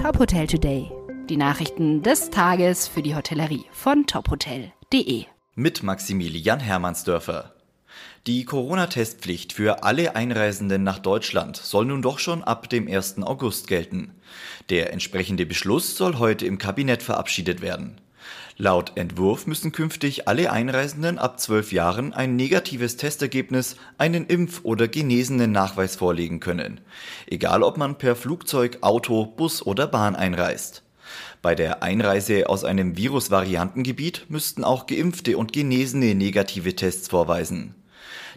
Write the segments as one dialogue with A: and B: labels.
A: Top Hotel Today. Die Nachrichten des Tages für die Hotellerie von tophotel.de.
B: Mit Maximilian Hermannsdörfer. Die Corona-Testpflicht für alle Einreisenden nach Deutschland soll nun doch schon ab dem 1. August gelten. Der entsprechende Beschluss soll heute im Kabinett verabschiedet werden. Laut Entwurf müssen künftig alle Einreisenden ab zwölf Jahren ein negatives Testergebnis, einen Impf- oder genesenen Nachweis vorlegen können. Egal ob man per Flugzeug, Auto, Bus oder Bahn einreist. Bei der Einreise aus einem Virusvariantengebiet müssten auch Geimpfte und Genesene negative Tests vorweisen.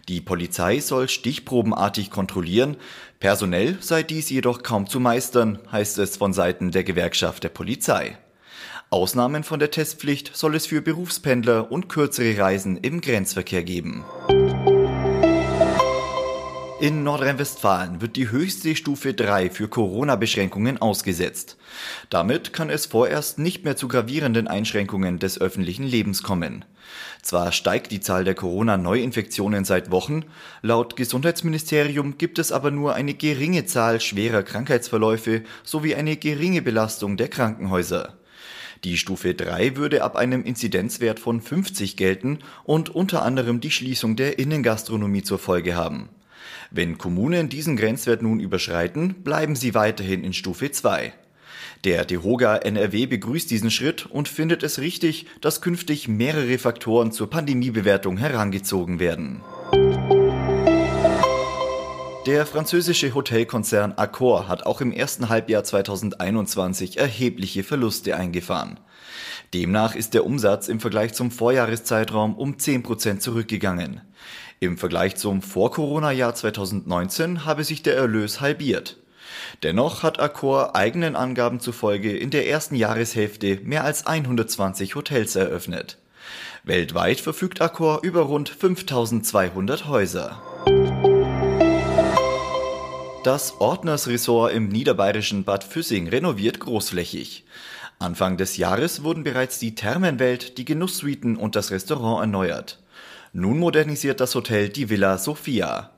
B: Die Polizei soll stichprobenartig kontrollieren, personell sei dies jedoch kaum zu meistern, heißt es von Seiten der Gewerkschaft der Polizei. Ausnahmen von der Testpflicht soll es für Berufspendler und kürzere Reisen im Grenzverkehr geben. In Nordrhein-Westfalen wird die höchste Stufe 3 für Corona-Beschränkungen ausgesetzt. Damit kann es vorerst nicht mehr zu gravierenden Einschränkungen des öffentlichen Lebens kommen. Zwar steigt die Zahl der Corona-Neuinfektionen seit Wochen, laut Gesundheitsministerium gibt es aber nur eine geringe Zahl schwerer Krankheitsverläufe sowie eine geringe Belastung der Krankenhäuser. Die Stufe 3 würde ab einem Inzidenzwert von 50 gelten und unter anderem die Schließung der Innengastronomie zur Folge haben. Wenn Kommunen diesen Grenzwert nun überschreiten, bleiben sie weiterhin in Stufe 2. Der DEHOGA NRW begrüßt diesen Schritt und findet es richtig, dass künftig mehrere Faktoren zur Pandemiebewertung herangezogen werden. Der französische Hotelkonzern Accor hat auch im ersten Halbjahr 2021 erhebliche Verluste eingefahren. Demnach ist der Umsatz im Vergleich zum Vorjahreszeitraum um 10% zurückgegangen. Im Vergleich zum Vor-Corona-Jahr 2019 habe sich der Erlös halbiert. Dennoch hat Accor eigenen Angaben zufolge in der ersten Jahreshälfte mehr als 120 Hotels eröffnet. Weltweit verfügt Accor über rund 5200 Häuser. Das Ordnersressort im niederbayerischen Bad Füssing renoviert großflächig. Anfang des Jahres wurden bereits die Thermenwelt, die Genusssuiten und das Restaurant erneuert. Nun modernisiert das Hotel die Villa Sophia.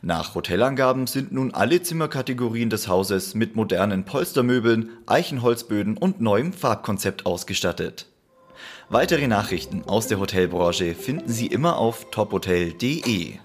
B: Nach Hotelangaben sind nun alle Zimmerkategorien des Hauses mit modernen Polstermöbeln, Eichenholzböden und neuem Farbkonzept ausgestattet. Weitere Nachrichten aus der Hotelbranche finden Sie immer auf tophotel.de.